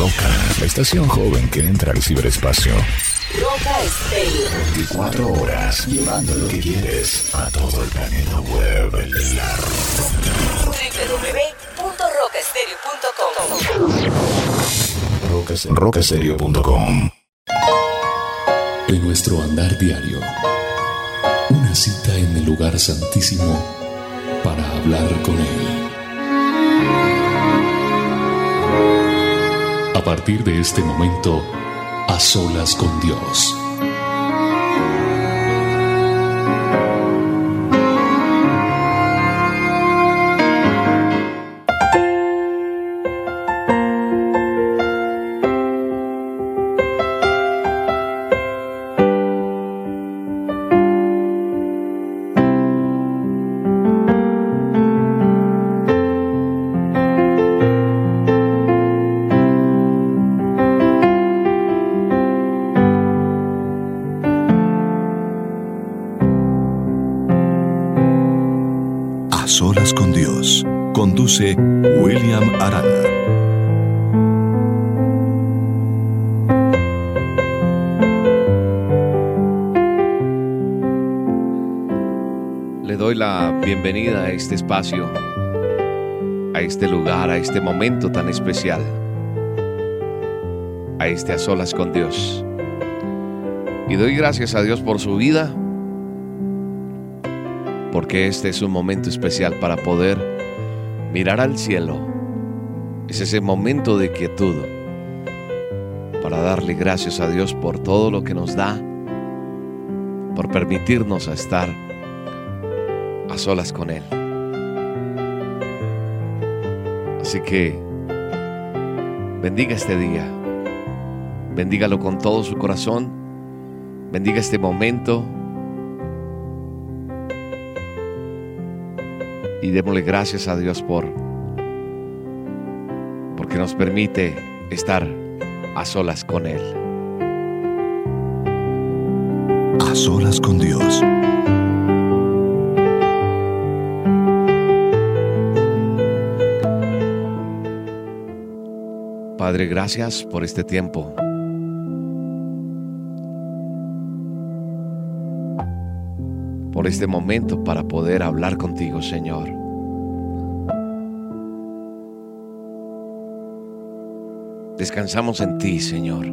Roca, la estación joven que entra al ciberespacio. Roca Estéreo. 24 horas llevando lo que quieres a todo el planeta web. La www.rocaestereo.com Rocaserio.com En nuestro andar diario, una cita en el lugar santísimo para hablar con Él. A partir de este momento, a solas con Dios. William Arana. Le doy la bienvenida a este espacio, a este lugar, a este momento tan especial, a este a solas con Dios. Y doy gracias a Dios por su vida, porque este es un momento especial para poder mirar al cielo. Es ese momento de quietud para darle gracias a Dios por todo lo que nos da, por permitirnos estar a solas con Él. Así que bendiga este día, bendígalo con todo su corazón, bendiga este momento y démosle gracias a Dios por porque nos permite estar a solas con Él. A solas con Dios. Padre, gracias por este tiempo. Este momento para poder hablar contigo, Señor. Descansamos en ti, Señor.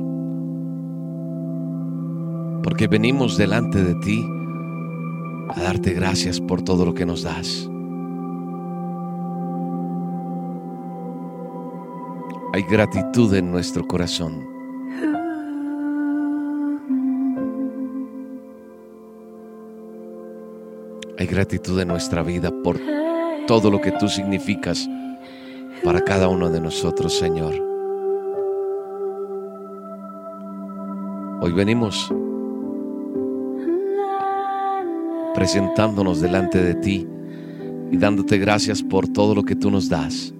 Porque venimos delante de ti a darte gracias por todo lo que nos das. Hay gratitud en nuestro corazón. Hay gratitud en nuestra vida por todo lo que tú significas para cada uno de nosotros, Señor. Hoy venimos presentándonos delante de ti y dándote gracias por todo lo que tú nos das.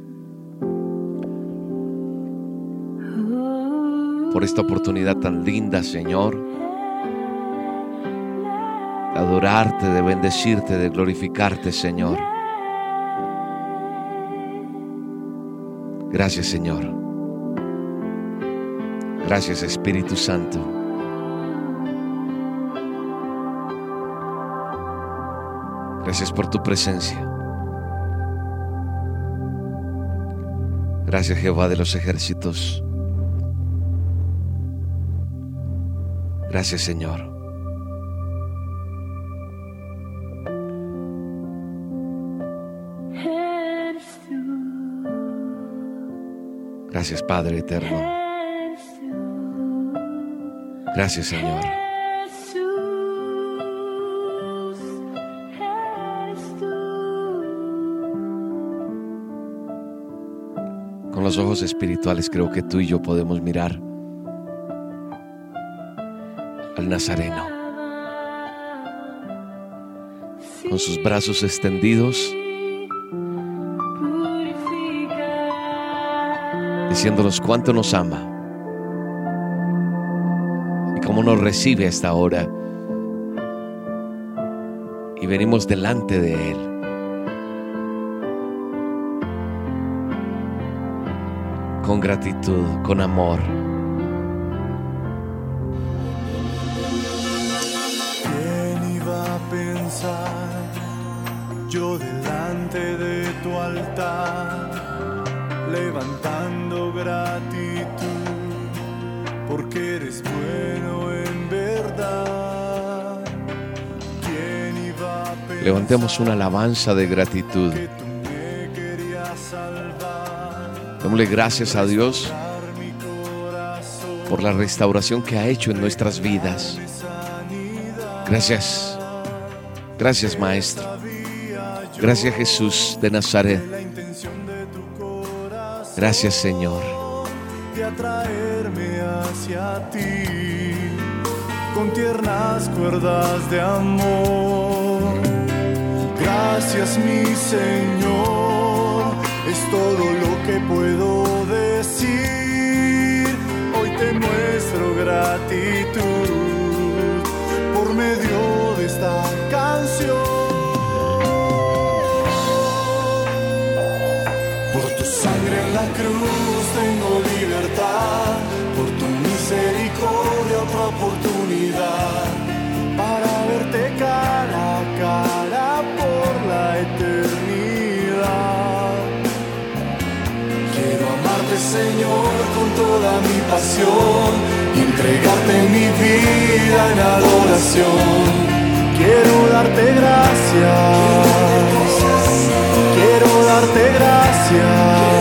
por esta oportunidad tan linda, Señor. Adorarte, de bendecirte, de glorificarte, Señor. Gracias, Señor. Gracias, Espíritu Santo. Gracias por tu presencia. Gracias, Jehová de los ejércitos. Gracias Señor. Gracias Padre Eterno. Gracias Señor. Con los ojos espirituales creo que tú y yo podemos mirar al Nazareno. Con sus brazos extendidos, diciéndonos cuánto nos ama y cómo nos recibe a esta hora. Y venimos delante de Él con gratitud, con amor. ¿Quién iba a pensar yo delante de Levantemos una alabanza de gratitud. Démosle gracias a Dios por la restauración que ha hecho en nuestras vidas. Gracias. Gracias Maestro. Gracias Jesús de Nazaret. Gracias Señor. de atraerme hacia ti con tiernas cuerdas de amor. Gracias mi Señor, es todo lo que puedo decir. Hoy te muestro gratitud por medio de esta canción. Por tu sangre en la cruz tengo libertad, por tu misericordia Señor con toda mi pasión y entregarte mi vida en adoración. Quiero darte gracias. Quiero darte gracias.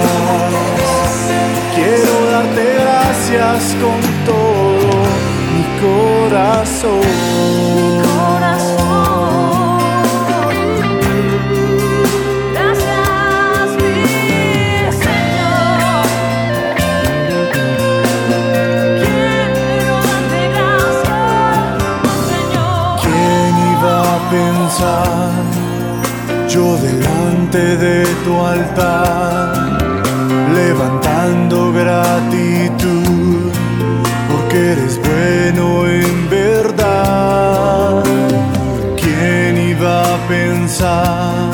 Quiero darte gracias con todo mi corazón. Yo delante de tu altar, levantando gratitud, porque eres bueno en verdad? ¿Quién iba a pensar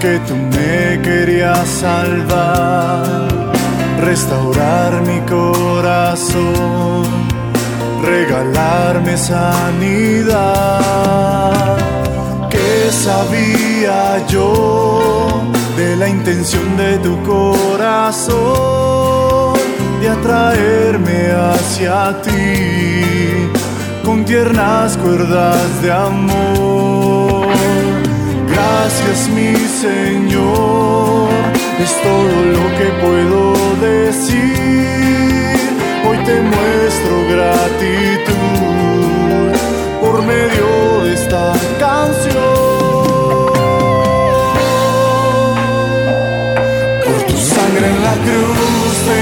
que tú me querías salvar, restaurar mi corazón? regalarme sanidad. Sabía yo de la intención de tu corazón de atraerme hacia ti con tiernas cuerdas de amor. Gracias mi Señor, es todo lo que puedo decir. Hoy te muestro gratitud por medio de esta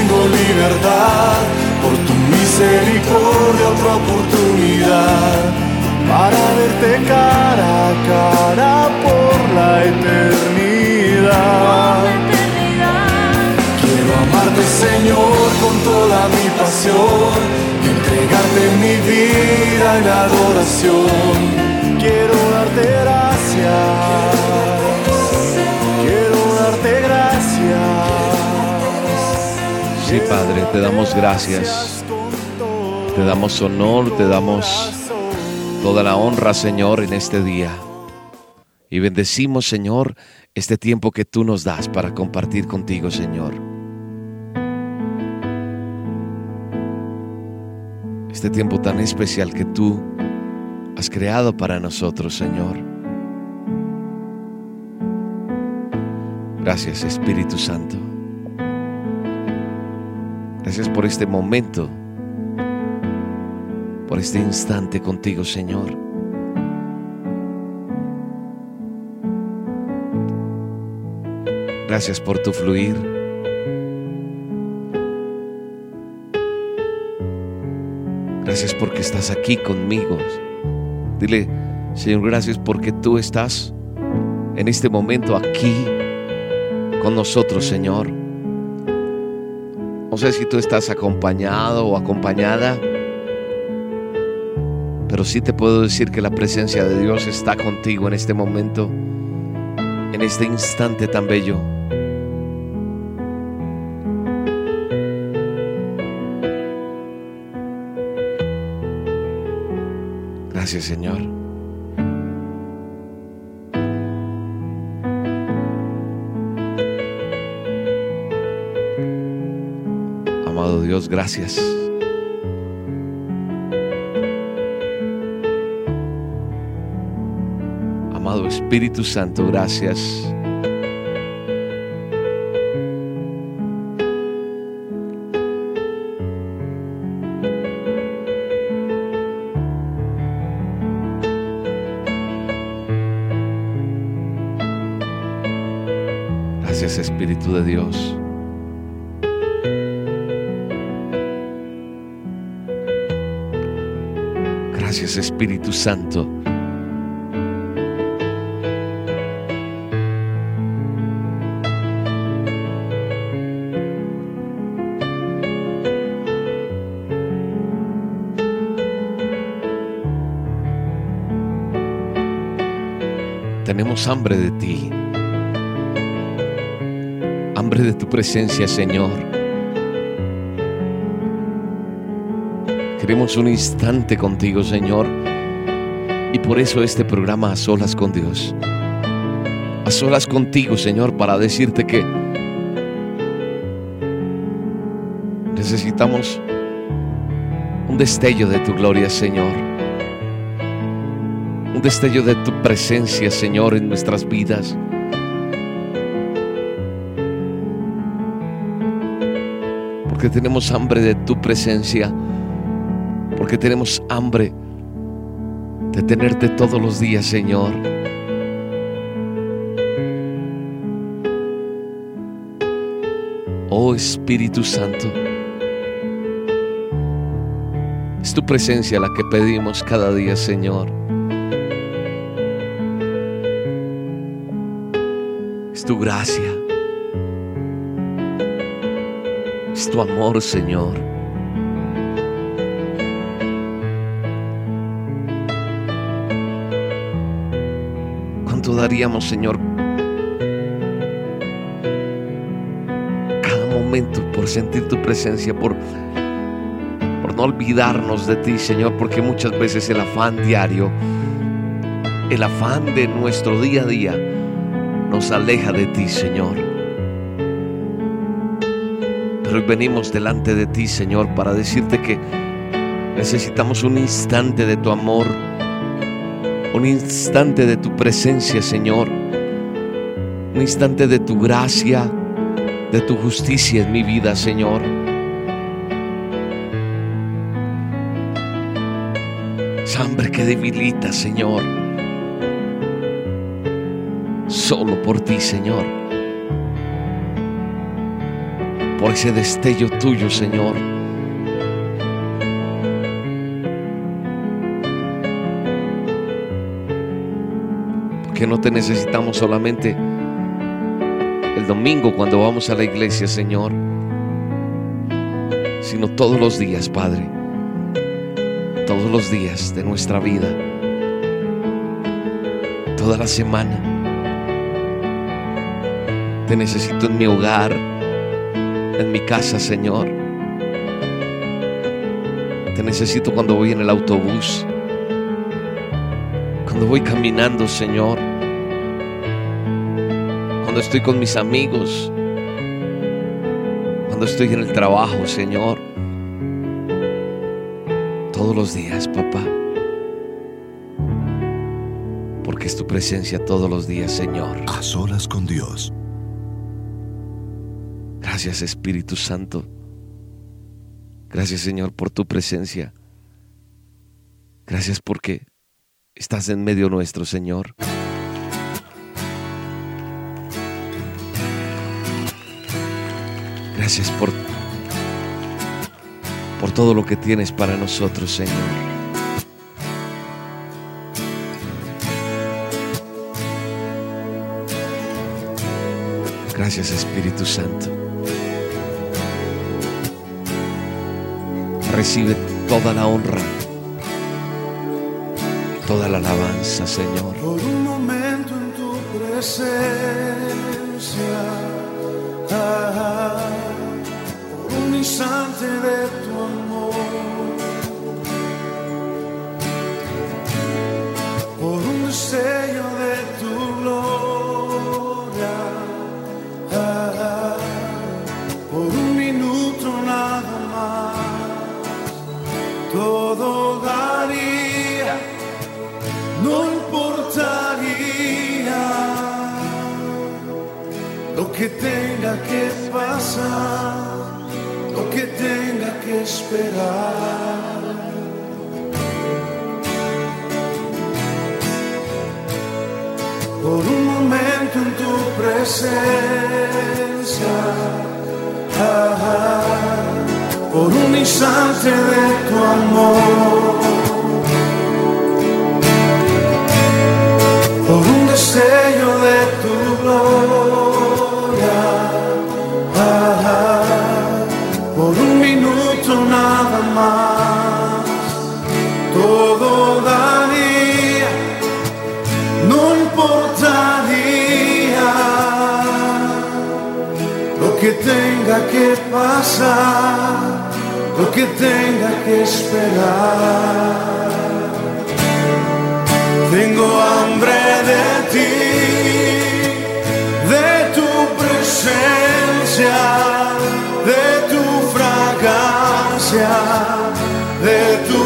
tengo libertad, por tu misericordia otra oportunidad para verte cara a cara por la eternidad. Quiero amarte Señor con toda mi pasión y entregarte mi vida en adoración. Quiero darte gracias, Padre, te damos gracias. Te damos honor, te damos toda la honra, Señor, en este día. Y bendecimos, Señor, este tiempo que tú nos das para compartir contigo, Señor. Este tiempo tan especial que tú has creado para nosotros, Señor. Gracias, Espíritu Santo. Gracias por este momento, por este instante contigo, Señor. Gracias por tu fluir. Gracias porque estás aquí conmigo. Dile, Señor, gracias porque tú estás en este momento aquí con nosotros, Señor. No sé si tú estás acompañado o acompañada, pero sí te puedo decir que la presencia de Dios está contigo en este momento, en este instante tan bello. Gracias Señor. Dios, gracias. Amado Espíritu Santo, gracias. Gracias Espíritu de Dios. Gracias Espíritu Santo. Tenemos hambre de ti. Hambre de tu presencia, Señor. Queremos un instante contigo, Señor. Y por eso este programa a solas con Dios. A solas contigo, Señor, para decirte que necesitamos un destello de tu gloria, Señor. Un destello de tu presencia, Señor, en nuestras vidas. Porque tenemos hambre de tu presencia. Porque tenemos hambre de tenerte todos los días, Señor. Oh Espíritu Santo. Es tu presencia la que pedimos cada día, Señor. Es tu gracia. Es tu amor, Señor. Daríamos, Señor, cada momento por sentir tu presencia, por, por no olvidarnos de ti, Señor? Porque muchas veces el afán diario, el afán de nuestro día a día, nos aleja de ti, Señor. Pero hoy venimos delante de ti, Señor, para decirte que necesitamos un instante de tu amor, un instante de tu presencia, Señor, un instante de tu gracia, de tu justicia en mi vida, Señor. Esa hambre que debilita, Señor. Solo por ti, Señor. Por ese destello tuyo, Señor. Porque no te necesitamos solamente el domingo cuando vamos a la iglesia, Señor, sino todos los días, Padre. Todos los días de nuestra vida. Toda la semana. Te necesito en mi hogar, en mi casa, Señor. Te necesito cuando voy en el autobús, cuando voy caminando, Señor, cuando estoy con mis amigos, cuando estoy en el trabajo, Señor. Todos los días, papá. Porque es tu presencia todos los días, Señor. A solas con Dios. Gracias Espíritu Santo. Gracias Señor por tu presencia. Gracias porque estás en medio nuestro, Señor. Gracias por por todo lo que tienes para nosotros, Señor. Gracias Espíritu Santo. Recibe toda la honra, toda la alabanza, Señor. Por un momento en tu presencia, punzante de tu amor, por un sello de tu gloria, por un minuto nada más, todo daría, no importaría lo que tenga que pasar esperar. Por un momento en tu presencia, ah, ah, por un instante de tu amor. Que pasar, lo que tenga que esperar. Tengo hambre de ti, de tu presencia, de tu fragancia, de tu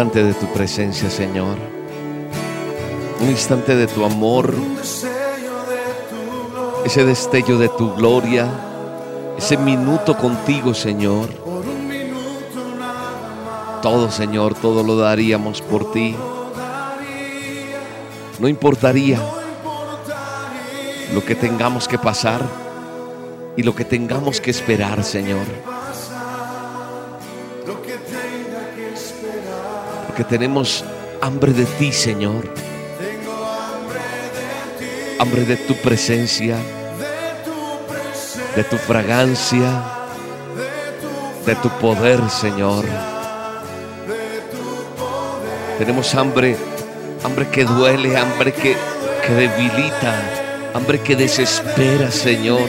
instante de tu presencia, Señor. Un instante de tu amor, un ese destello de tu gloria, ese minuto contigo, Señor. un Todo, Señor, todo lo daríamos por ti. no importaría lo que tengamos que pasar y lo que tengamos que esperar, Señor. Tenemos hambre de ti, Señor. Hambre de tu presencia, de tu fragancia, de tu poder, Señor. Tenemos hambre, hambre que duele, hambre que, que debilita, hambre que desespera, Señor.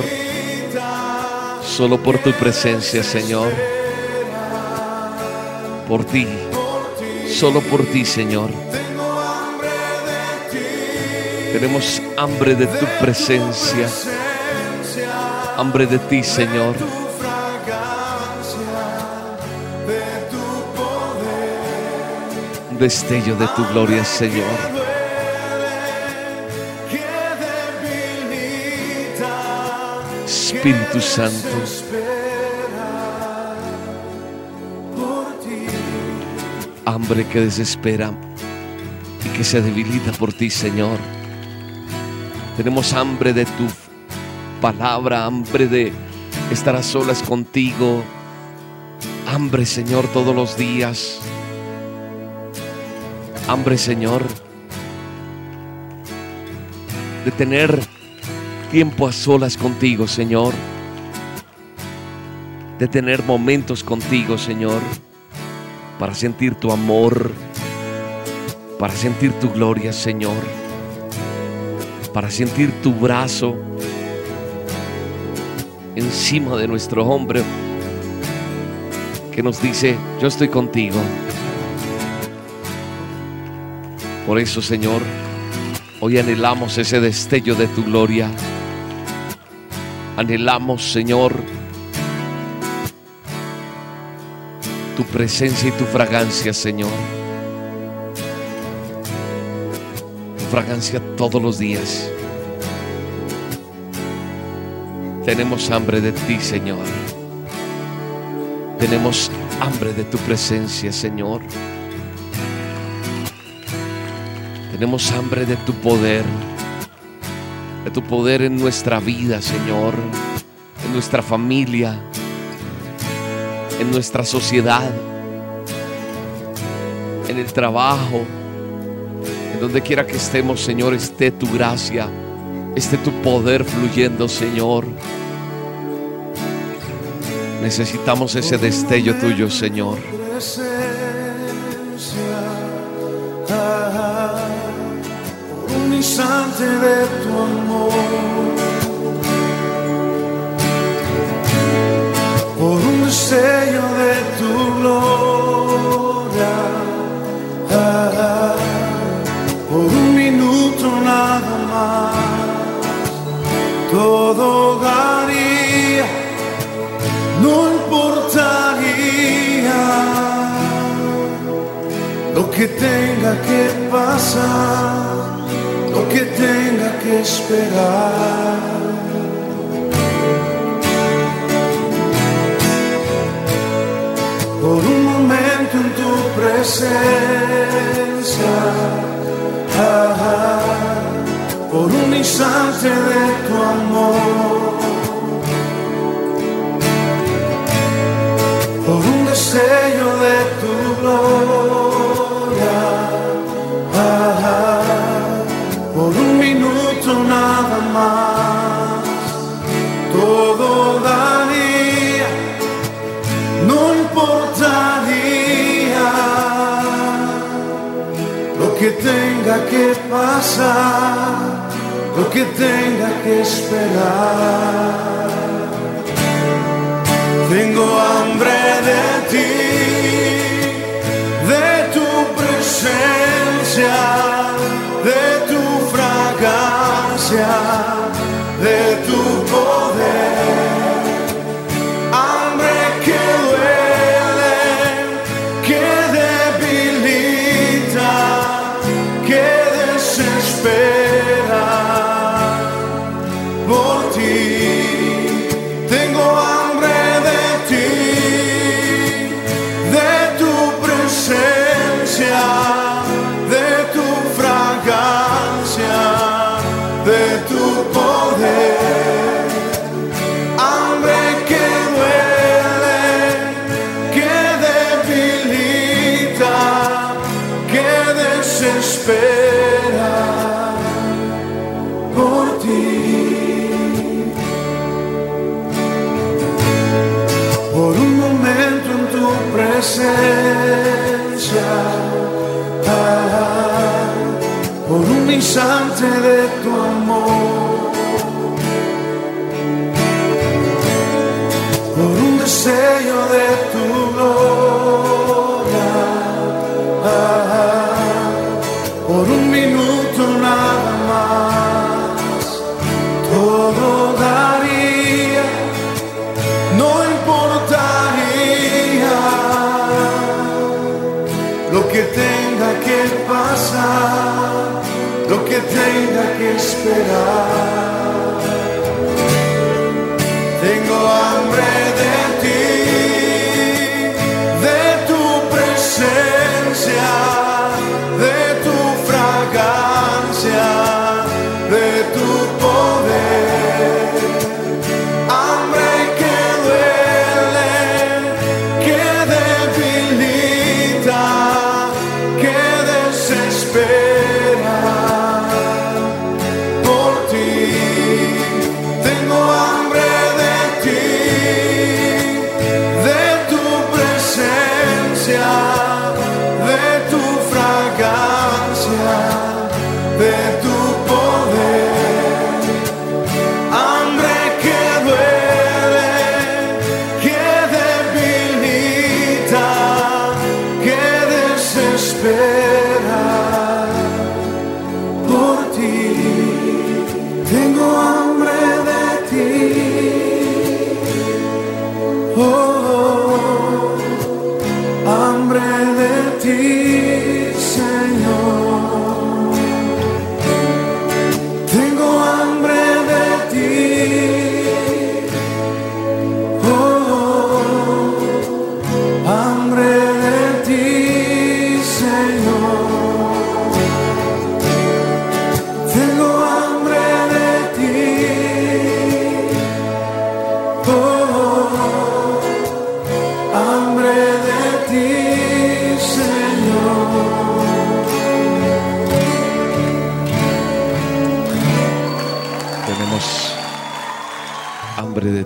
Solo por tu presencia, Señor. Por ti, solo por ti, Señor. Tenemos hambre de tu presencia, hambre de ti, Señor. Destello de tu gloria, Señor. Espíritu Santo, hambre que desespera y que se debilita por ti, Señor. Tenemos hambre de tu palabra, hambre de estar a solas contigo. Hambre, Señor, todos los días. Hambre, Señor, de tener tiempo a solas contigo, Señor. De tener momentos contigo, Señor para sentir tu amor, para sentir tu gloria, Señor, para sentir tu brazo encima de nuestro hombro que nos dice, yo estoy contigo. Por eso, Señor, hoy anhelamos ese destello de tu gloria. Anhelamos, Señor, tu presencia y tu fragancia, Señor. Tu fragancia todos los días. Tenemos hambre de ti, Señor. Tenemos hambre de tu presencia, Señor. Tenemos hambre de tu poder. De tu poder en nuestra vida, Señor. En nuestra familia. En nuestra sociedad, en el trabajo, en donde quiera que estemos, Señor, esté tu gracia, esté tu poder fluyendo, Señor. Necesitamos ese destello tuyo, Señor. presencia, ah, por un instante de tu amor, un destello de tu gloria, por un minuto nada más, todo daría no importaría. Lo que tenga que pasar, lo que tenga que esperar. Presencia, ah, por un instante de tu amor. por un destello de tu gloria, tenga que pasar, lo que tenga que esperar. Tengo hambre de ti, de tu presencia, de tu fragancia, de tu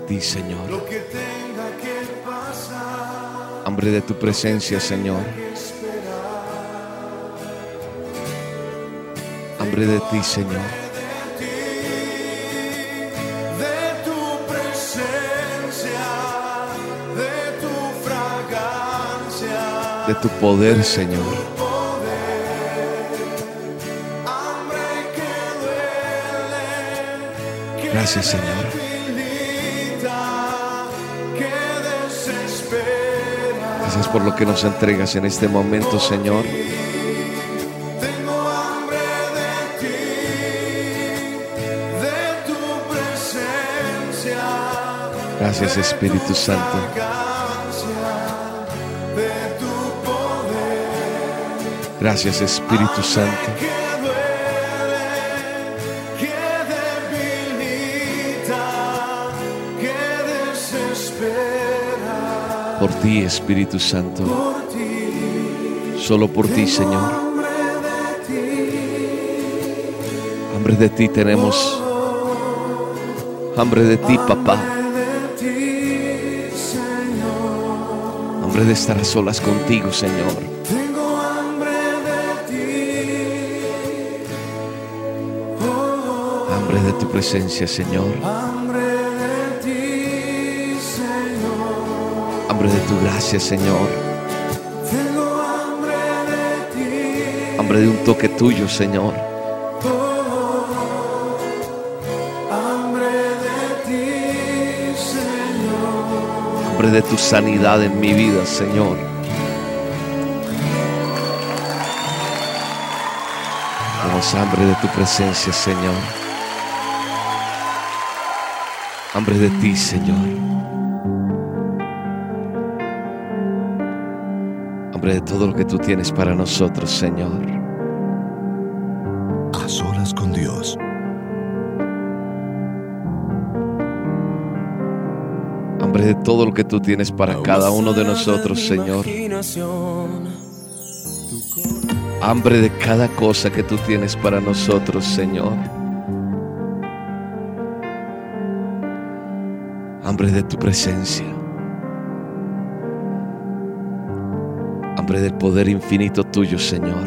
ti, Señor. lo que tenga que pasar. Hambre de tu presencia, Señor. Hambre de ti, Señor. De tu presencia, de tu fragancia, De tu poder, Señor. Gracias, Señor. Gracias por lo que nos entregas en este momento, Señor. Tengo hambre de ti, de tu presencia. Gracias, Espíritu Santo. Gracias, Espíritu Santo. Por ti, Espíritu Santo. Solo por ti, Señor. Hambre de ti, tenemos. Hambre de ti, papá. Hambre de estar a solas contigo, Señor. Hambre de tu presencia, Señor. Hambre de tu gracia, Señor. Tengo hambre de ti. Hambre de un toque tuyo, Señor. Hambre de ti, Señor. Hambre de tu sanidad en mi vida, Señor. Tenemos hambre de tu presencia, Señor. Hambre de ti, Señor. Hambre de todo lo que tú tienes para nosotros, Señor. A solas con Dios. Hambre de todo lo que tú tienes para cada uno de nosotros, Señor. Hambre de cada cosa que tú tienes para nosotros, Señor. Hambre de tu presencia. Hambre del poder infinito tuyo, Señor.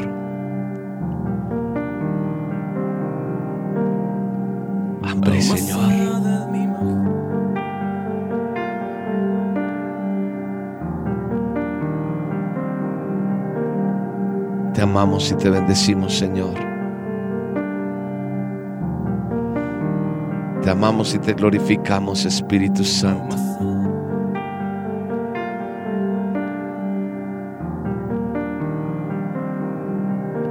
Hambre, Señor. Te amamos y te bendecimos, Señor. Te amamos y te glorificamos, Espíritu Santo.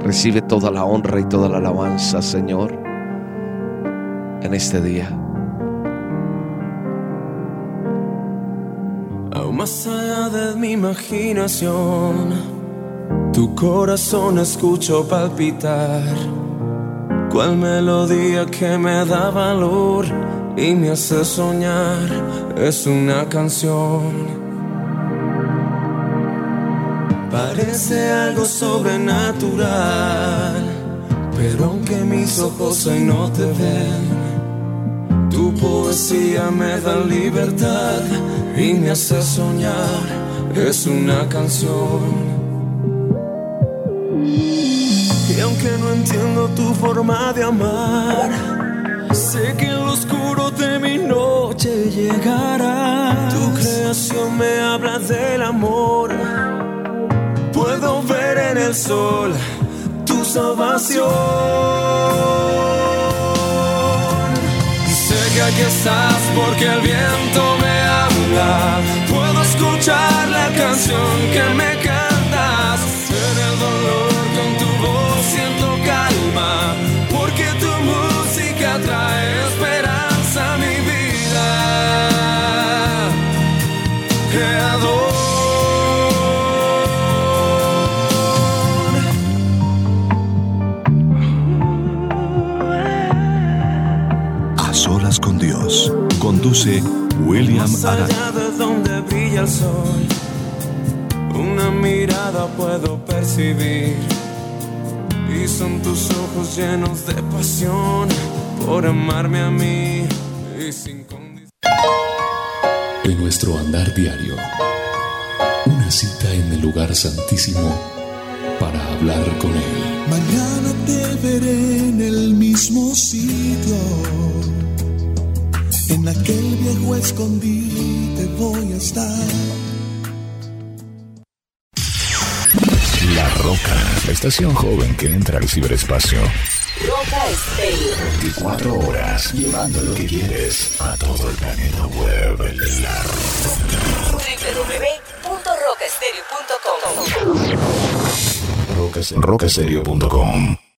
Recibe toda la honra y toda la alabanza, Señor, en este día. Aún más allá de mi imaginación, tu corazón escucho palpitar. Cual melodía que me da valor y me hace soñar es una canción. Parece algo sobrenatural, pero aunque mis ojos hoy no te ven, tu poesía me da libertad y me hace soñar. Es una canción. Y aunque no entiendo tu forma de amar, sé que en lo oscuro de mi noche llegará. Tu creación me habla del amor. Puedo ver en el sol tu salvación. Sé que aquí estás porque el viento me habla. Puedo escuchar la canción que me Con Dios. Conduce William Más Arana. allá de donde brilla el sol, una mirada puedo percibir. Y son tus ojos llenos de pasión por amarme a mí y sin condición. de nuestro andar diario. Una cita en el lugar santísimo para hablar con Él. Mañana te veré en el mismo sitio. En aquel viejo escondite voy a estar. La Roca, la estación joven que entra al ciberespacio. Roca Estéreo. 24 horas, llevando lo que quieres a todo el planeta web. La www.rocaestereo.com Roca, rocaserio.com